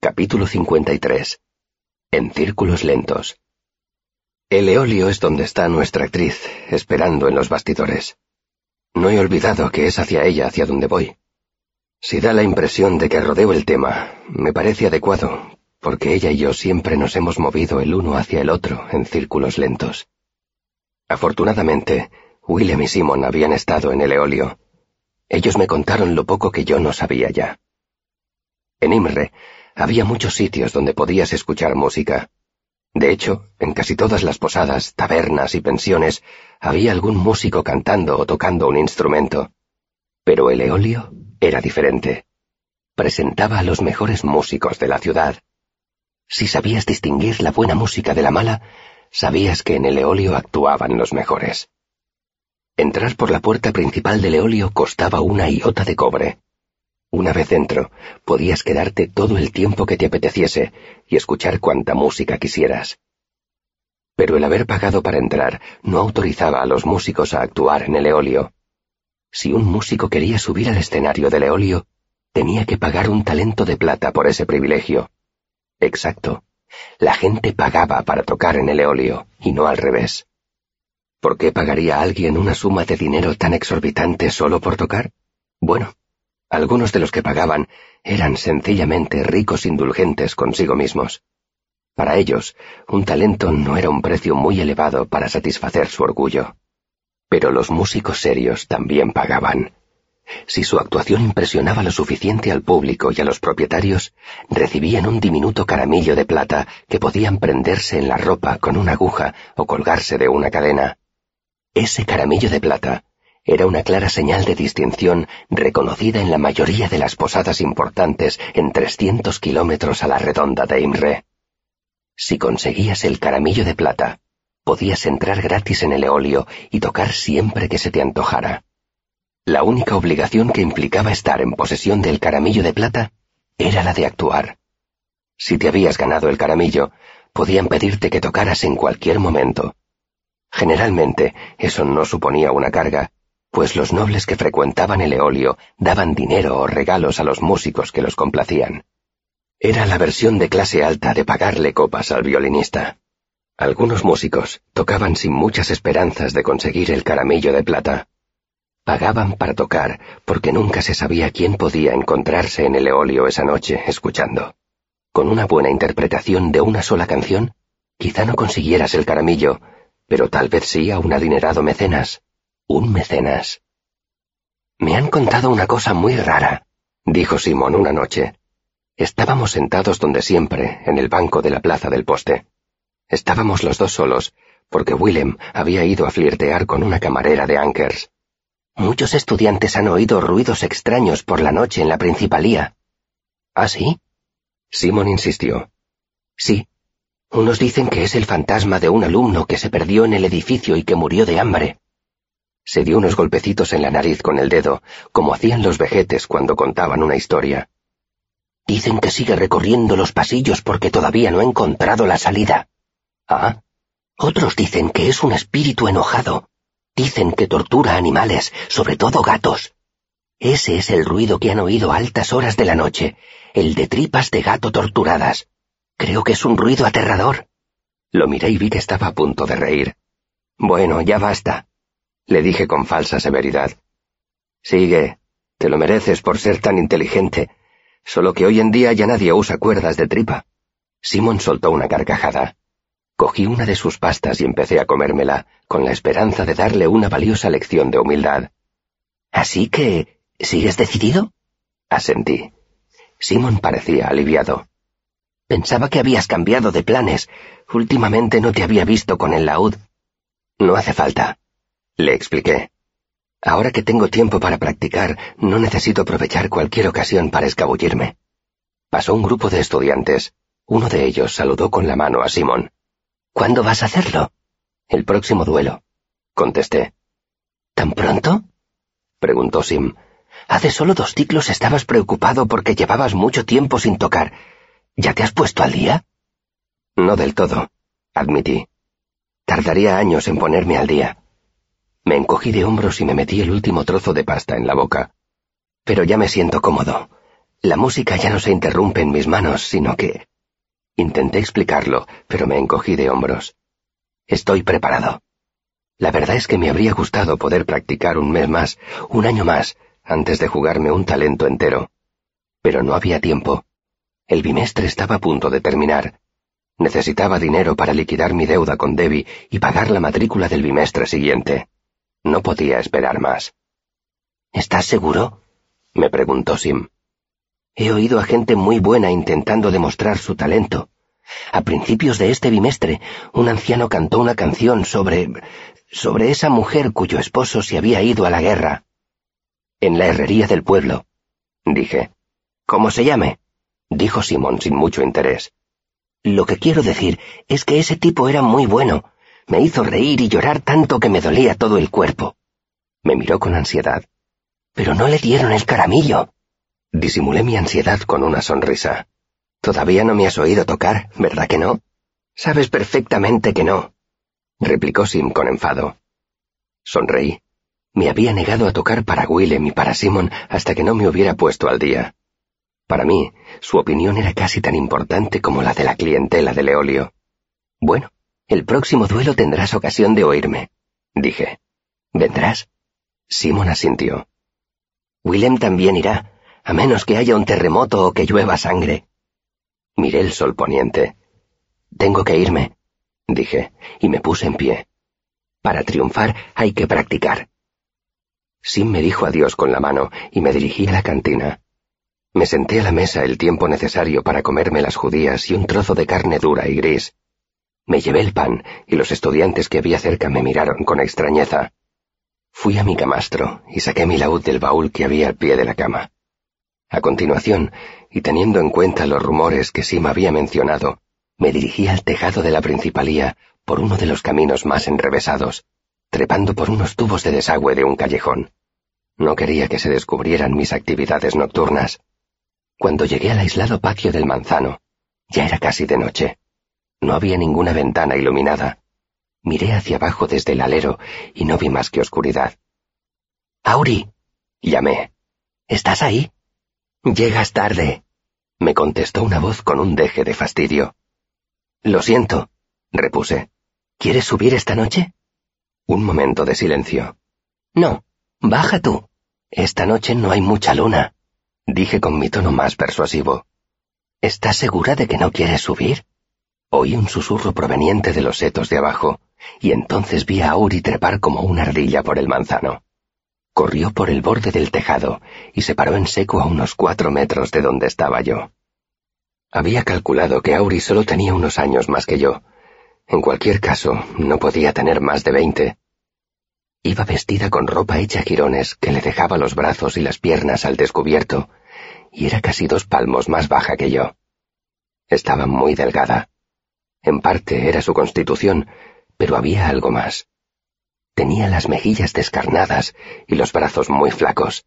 Capítulo 53. En círculos lentos. El eolio es donde está nuestra actriz, esperando en los bastidores. No he olvidado que es hacia ella hacia donde voy. Si da la impresión de que rodeo el tema, me parece adecuado, porque ella y yo siempre nos hemos movido el uno hacia el otro en círculos lentos. Afortunadamente, William y Simon habían estado en el eolio. Ellos me contaron lo poco que yo no sabía ya. En Imre, había muchos sitios donde podías escuchar música. De hecho, en casi todas las posadas, tabernas y pensiones había algún músico cantando o tocando un instrumento. Pero el eolio era diferente. Presentaba a los mejores músicos de la ciudad. Si sabías distinguir la buena música de la mala, sabías que en el eolio actuaban los mejores. Entrar por la puerta principal del eolio costaba una iota de cobre. Una vez dentro, podías quedarte todo el tiempo que te apeteciese y escuchar cuanta música quisieras. Pero el haber pagado para entrar no autorizaba a los músicos a actuar en el eolio. Si un músico quería subir al escenario del eolio, tenía que pagar un talento de plata por ese privilegio. Exacto. La gente pagaba para tocar en el eolio, y no al revés. ¿Por qué pagaría alguien una suma de dinero tan exorbitante solo por tocar? Bueno, algunos de los que pagaban eran sencillamente ricos indulgentes consigo mismos. Para ellos, un talento no era un precio muy elevado para satisfacer su orgullo. Pero los músicos serios también pagaban. Si su actuación impresionaba lo suficiente al público y a los propietarios, recibían un diminuto caramillo de plata que podían prenderse en la ropa con una aguja o colgarse de una cadena. Ese caramillo de plata era una clara señal de distinción reconocida en la mayoría de las posadas importantes en 300 kilómetros a la redonda de Imre. Si conseguías el caramillo de plata, podías entrar gratis en el eolio y tocar siempre que se te antojara. La única obligación que implicaba estar en posesión del caramillo de plata era la de actuar. Si te habías ganado el caramillo, podían pedirte que tocaras en cualquier momento. Generalmente, eso no suponía una carga, pues los nobles que frecuentaban el eolio daban dinero o regalos a los músicos que los complacían. Era la versión de clase alta de pagarle copas al violinista. Algunos músicos tocaban sin muchas esperanzas de conseguir el caramillo de plata. Pagaban para tocar porque nunca se sabía quién podía encontrarse en el eolio esa noche escuchando. Con una buena interpretación de una sola canción, quizá no consiguieras el caramillo, pero tal vez sí a un adinerado mecenas un mecenas. Me han contado una cosa muy rara, dijo Simón una noche. Estábamos sentados donde siempre, en el banco de la plaza del poste. Estábamos los dos solos, porque Willem había ido a flirtear con una camarera de Ankers. Muchos estudiantes han oído ruidos extraños por la noche en la principalía. ¿Ah, sí? Simón insistió. Sí. Unos dicen que es el fantasma de un alumno que se perdió en el edificio y que murió de hambre. Se dio unos golpecitos en la nariz con el dedo, como hacían los vejetes cuando contaban una historia. Dicen que sigue recorriendo los pasillos porque todavía no ha encontrado la salida. Ah. Otros dicen que es un espíritu enojado. Dicen que tortura animales, sobre todo gatos. Ese es el ruido que han oído a altas horas de la noche, el de tripas de gato torturadas. Creo que es un ruido aterrador. Lo miré y vi que estaba a punto de reír. Bueno, ya basta le dije con falsa severidad. Sigue, te lo mereces por ser tan inteligente, solo que hoy en día ya nadie usa cuerdas de tripa. Simon soltó una carcajada. Cogí una de sus pastas y empecé a comérmela, con la esperanza de darle una valiosa lección de humildad. Así que... ¿Sigues decidido? Asentí. Simon parecía aliviado. Pensaba que habías cambiado de planes. Últimamente no te había visto con el laúd. No hace falta. Le expliqué. Ahora que tengo tiempo para practicar, no necesito aprovechar cualquier ocasión para escabullirme. Pasó un grupo de estudiantes. Uno de ellos saludó con la mano a Simón. ¿Cuándo vas a hacerlo? El próximo duelo, contesté. ¿Tan pronto? preguntó Sim. Hace solo dos ciclos estabas preocupado porque llevabas mucho tiempo sin tocar. ¿Ya te has puesto al día? No del todo, admití. Tardaría años en ponerme al día. Me encogí de hombros y me metí el último trozo de pasta en la boca. Pero ya me siento cómodo. La música ya no se interrumpe en mis manos, sino que... Intenté explicarlo, pero me encogí de hombros. Estoy preparado. La verdad es que me habría gustado poder practicar un mes más, un año más, antes de jugarme un talento entero. Pero no había tiempo. El bimestre estaba a punto de terminar. Necesitaba dinero para liquidar mi deuda con Debbie y pagar la matrícula del bimestre siguiente. No podía esperar más. ¿Estás seguro? me preguntó Sim. He oído a gente muy buena intentando demostrar su talento. A principios de este bimestre, un anciano cantó una canción sobre... sobre esa mujer cuyo esposo se había ido a la guerra. En la herrería del pueblo, dije. ¿Cómo se llame? dijo Simón sin mucho interés. Lo que quiero decir es que ese tipo era muy bueno. Me hizo reír y llorar tanto que me dolía todo el cuerpo. Me miró con ansiedad. Pero no le dieron el caramillo. Disimulé mi ansiedad con una sonrisa. Todavía no me has oído tocar, ¿verdad que no? Sabes perfectamente que no, replicó Sim con enfado. Sonreí. Me había negado a tocar para Willem y para Simon hasta que no me hubiera puesto al día. Para mí, su opinión era casi tan importante como la de la clientela de Leolio. Bueno, el próximo duelo tendrás ocasión de oírme, dije. ¿Vendrás? Simon asintió. Willem también irá, a menos que haya un terremoto o que llueva sangre. Miré el sol poniente. Tengo que irme, dije, y me puse en pie. Para triunfar hay que practicar. Sim me dijo adiós con la mano y me dirigí a la cantina. Me senté a la mesa el tiempo necesario para comerme las judías y un trozo de carne dura y gris. Me llevé el pan y los estudiantes que había cerca me miraron con extrañeza. Fui a mi camastro y saqué mi laúd del baúl que había al pie de la cama. A continuación, y teniendo en cuenta los rumores que Sim había mencionado, me dirigí al tejado de la principalía por uno de los caminos más enrevesados, trepando por unos tubos de desagüe de un callejón. No quería que se descubrieran mis actividades nocturnas. Cuando llegué al aislado patio del manzano, ya era casi de noche. No había ninguna ventana iluminada. Miré hacia abajo desde el alero y no vi más que oscuridad. Auri, llamé. ¿Estás ahí? Llegas tarde, me contestó una voz con un deje de fastidio. Lo siento, repuse. ¿Quieres subir esta noche? Un momento de silencio. No, baja tú. Esta noche no hay mucha luna dije con mi tono más persuasivo. ¿Estás segura de que no quieres subir? Oí un susurro proveniente de los setos de abajo, y entonces vi a Auri trepar como una ardilla por el manzano. Corrió por el borde del tejado y se paró en seco a unos cuatro metros de donde estaba yo. Había calculado que Auri solo tenía unos años más que yo. En cualquier caso, no podía tener más de veinte. Iba vestida con ropa hecha jirones que le dejaba los brazos y las piernas al descubierto, y era casi dos palmos más baja que yo. Estaba muy delgada. En parte era su constitución, pero había algo más. Tenía las mejillas descarnadas y los brazos muy flacos.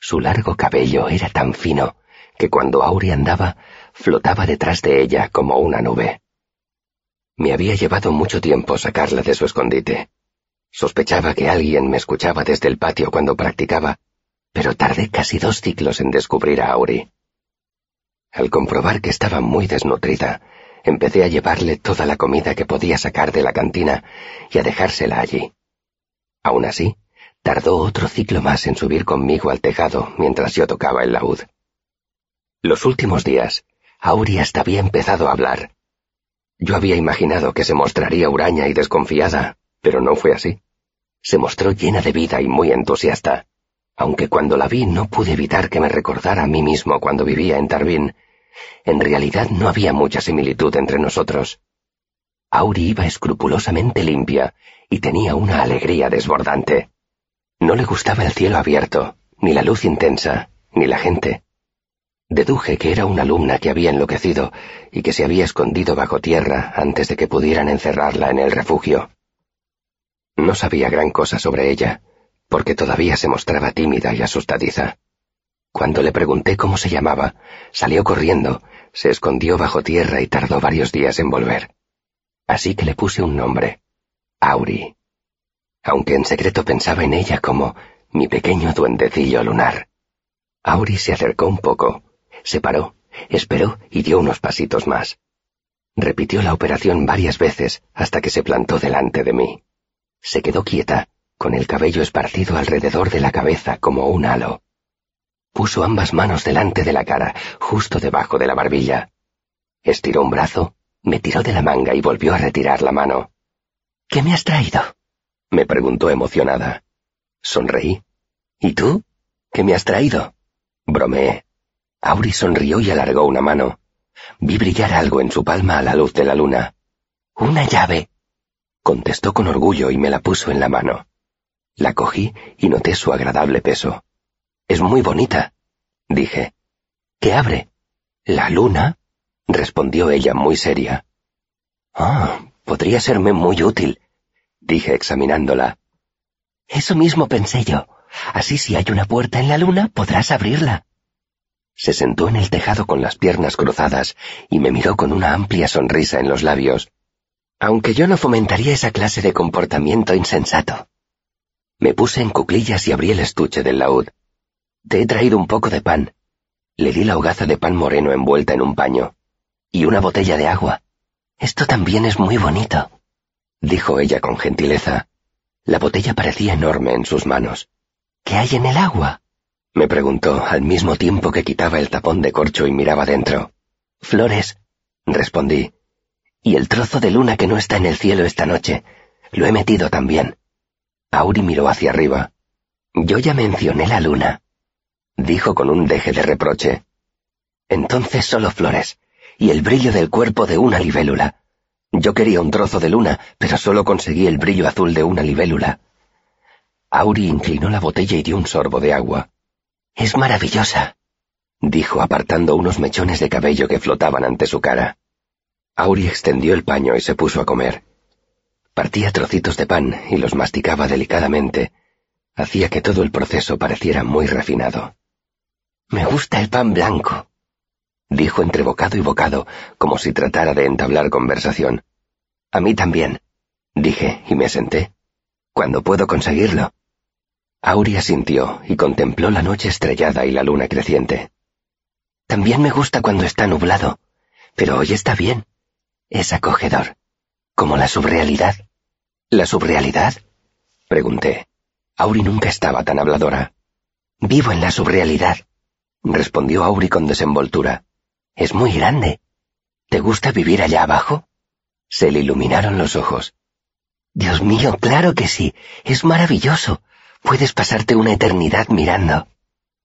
Su largo cabello era tan fino que cuando Auri andaba flotaba detrás de ella como una nube. Me había llevado mucho tiempo sacarla de su escondite. Sospechaba que alguien me escuchaba desde el patio cuando practicaba, pero tardé casi dos ciclos en descubrir a Auri. Al comprobar que estaba muy desnutrida, empecé a llevarle toda la comida que podía sacar de la cantina y a dejársela allí. Aún así, tardó otro ciclo más en subir conmigo al tejado mientras yo tocaba el laúd. Los últimos días, Auri hasta había empezado a hablar. Yo había imaginado que se mostraría huraña y desconfiada, pero no fue así. Se mostró llena de vida y muy entusiasta, aunque cuando la vi no pude evitar que me recordara a mí mismo cuando vivía en Tarbín. En realidad no había mucha similitud entre nosotros. Auri iba escrupulosamente limpia y tenía una alegría desbordante. No le gustaba el cielo abierto, ni la luz intensa, ni la gente. Deduje que era una alumna que había enloquecido y que se había escondido bajo tierra antes de que pudieran encerrarla en el refugio. No sabía gran cosa sobre ella, porque todavía se mostraba tímida y asustadiza. Cuando le pregunté cómo se llamaba, salió corriendo, se escondió bajo tierra y tardó varios días en volver. Así que le puse un nombre, Auri, aunque en secreto pensaba en ella como mi pequeño duendecillo lunar. Auri se acercó un poco, se paró, esperó y dio unos pasitos más. Repitió la operación varias veces hasta que se plantó delante de mí. Se quedó quieta, con el cabello esparcido alrededor de la cabeza como un halo. Puso ambas manos delante de la cara, justo debajo de la barbilla. Estiró un brazo, me tiró de la manga y volvió a retirar la mano. ¿Qué me has traído? me preguntó emocionada. Sonreí. ¿Y tú? ¿Qué me has traído? Bromeé. Auri sonrió y alargó una mano. Vi brillar algo en su palma a la luz de la luna. Una llave. Contestó con orgullo y me la puso en la mano. La cogí y noté su agradable peso. Es muy bonita, dije. ¿Qué abre? La luna, respondió ella muy seria. Ah, podría serme muy útil, dije examinándola. Eso mismo pensé yo. Así si hay una puerta en la luna, podrás abrirla. Se sentó en el tejado con las piernas cruzadas y me miró con una amplia sonrisa en los labios. Aunque yo no fomentaría esa clase de comportamiento insensato. Me puse en cuclillas y abrí el estuche del laúd. Te he traído un poco de pan. Le di la hogaza de pan moreno envuelta en un paño. Y una botella de agua. Esto también es muy bonito, dijo ella con gentileza. La botella parecía enorme en sus manos. ¿Qué hay en el agua? me preguntó al mismo tiempo que quitaba el tapón de corcho y miraba dentro. Flores, respondí. Y el trozo de luna que no está en el cielo esta noche. Lo he metido también. Auri miró hacia arriba. Yo ya mencioné la luna, dijo con un deje de reproche. Entonces solo flores, y el brillo del cuerpo de una libélula. Yo quería un trozo de luna, pero solo conseguí el brillo azul de una libélula. Auri inclinó la botella y dio un sorbo de agua. Es maravillosa, dijo apartando unos mechones de cabello que flotaban ante su cara. Auri extendió el paño y se puso a comer. Partía trocitos de pan y los masticaba delicadamente. Hacía que todo el proceso pareciera muy refinado. Me gusta el pan blanco, dijo entre bocado y bocado, como si tratara de entablar conversación. A mí también, dije y me senté. ¿Cuándo puedo conseguirlo? Aurea sintió y contempló la noche estrellada y la luna creciente. También me gusta cuando está nublado, pero hoy está bien. Es acogedor, como la subrealidad. ¿La subrealidad? Pregunté. Auri nunca estaba tan habladora. Vivo en la subrealidad, respondió Auri con desenvoltura. Es muy grande. ¿Te gusta vivir allá abajo? Se le iluminaron los ojos. Dios mío, claro que sí. Es maravilloso. Puedes pasarte una eternidad mirando.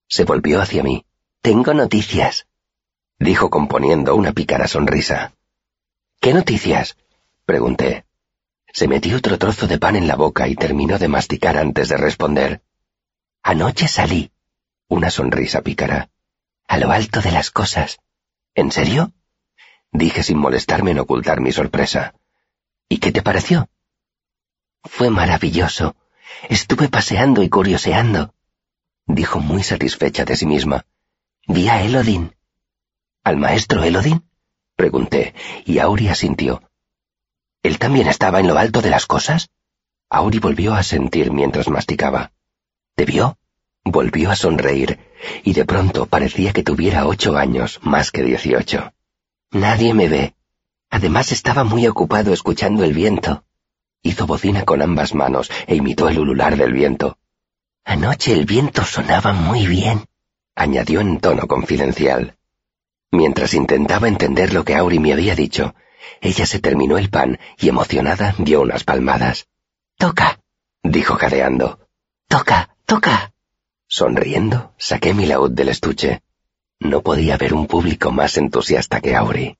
Se volvió hacia mí. Tengo noticias, dijo componiendo una pícara sonrisa. ¿Qué noticias? pregunté. Se metió otro trozo de pan en la boca y terminó de masticar antes de responder. Anoche salí. Una sonrisa pícara. A lo alto de las cosas. ¿En serio? Dije sin molestarme en ocultar mi sorpresa. ¿Y qué te pareció? Fue maravilloso. Estuve paseando y curioseando, dijo muy satisfecha de sí misma. Vi a Elodin. ¿Al maestro Elodin? Pregunté, y Auri asintió. ¿Él también estaba en lo alto de las cosas? Auri volvió a sentir mientras masticaba. ¿Te vio? Volvió a sonreír, y de pronto parecía que tuviera ocho años más que dieciocho. Nadie me ve. Además estaba muy ocupado escuchando el viento. Hizo bocina con ambas manos e imitó el ulular del viento. Anoche el viento sonaba muy bien, añadió en tono confidencial. Mientras intentaba entender lo que Auri me había dicho, ella se terminó el pan y emocionada dio unas palmadas. Toca, dijo jadeando. Toca, toca. Sonriendo, saqué mi laúd del estuche. No podía haber un público más entusiasta que Auri.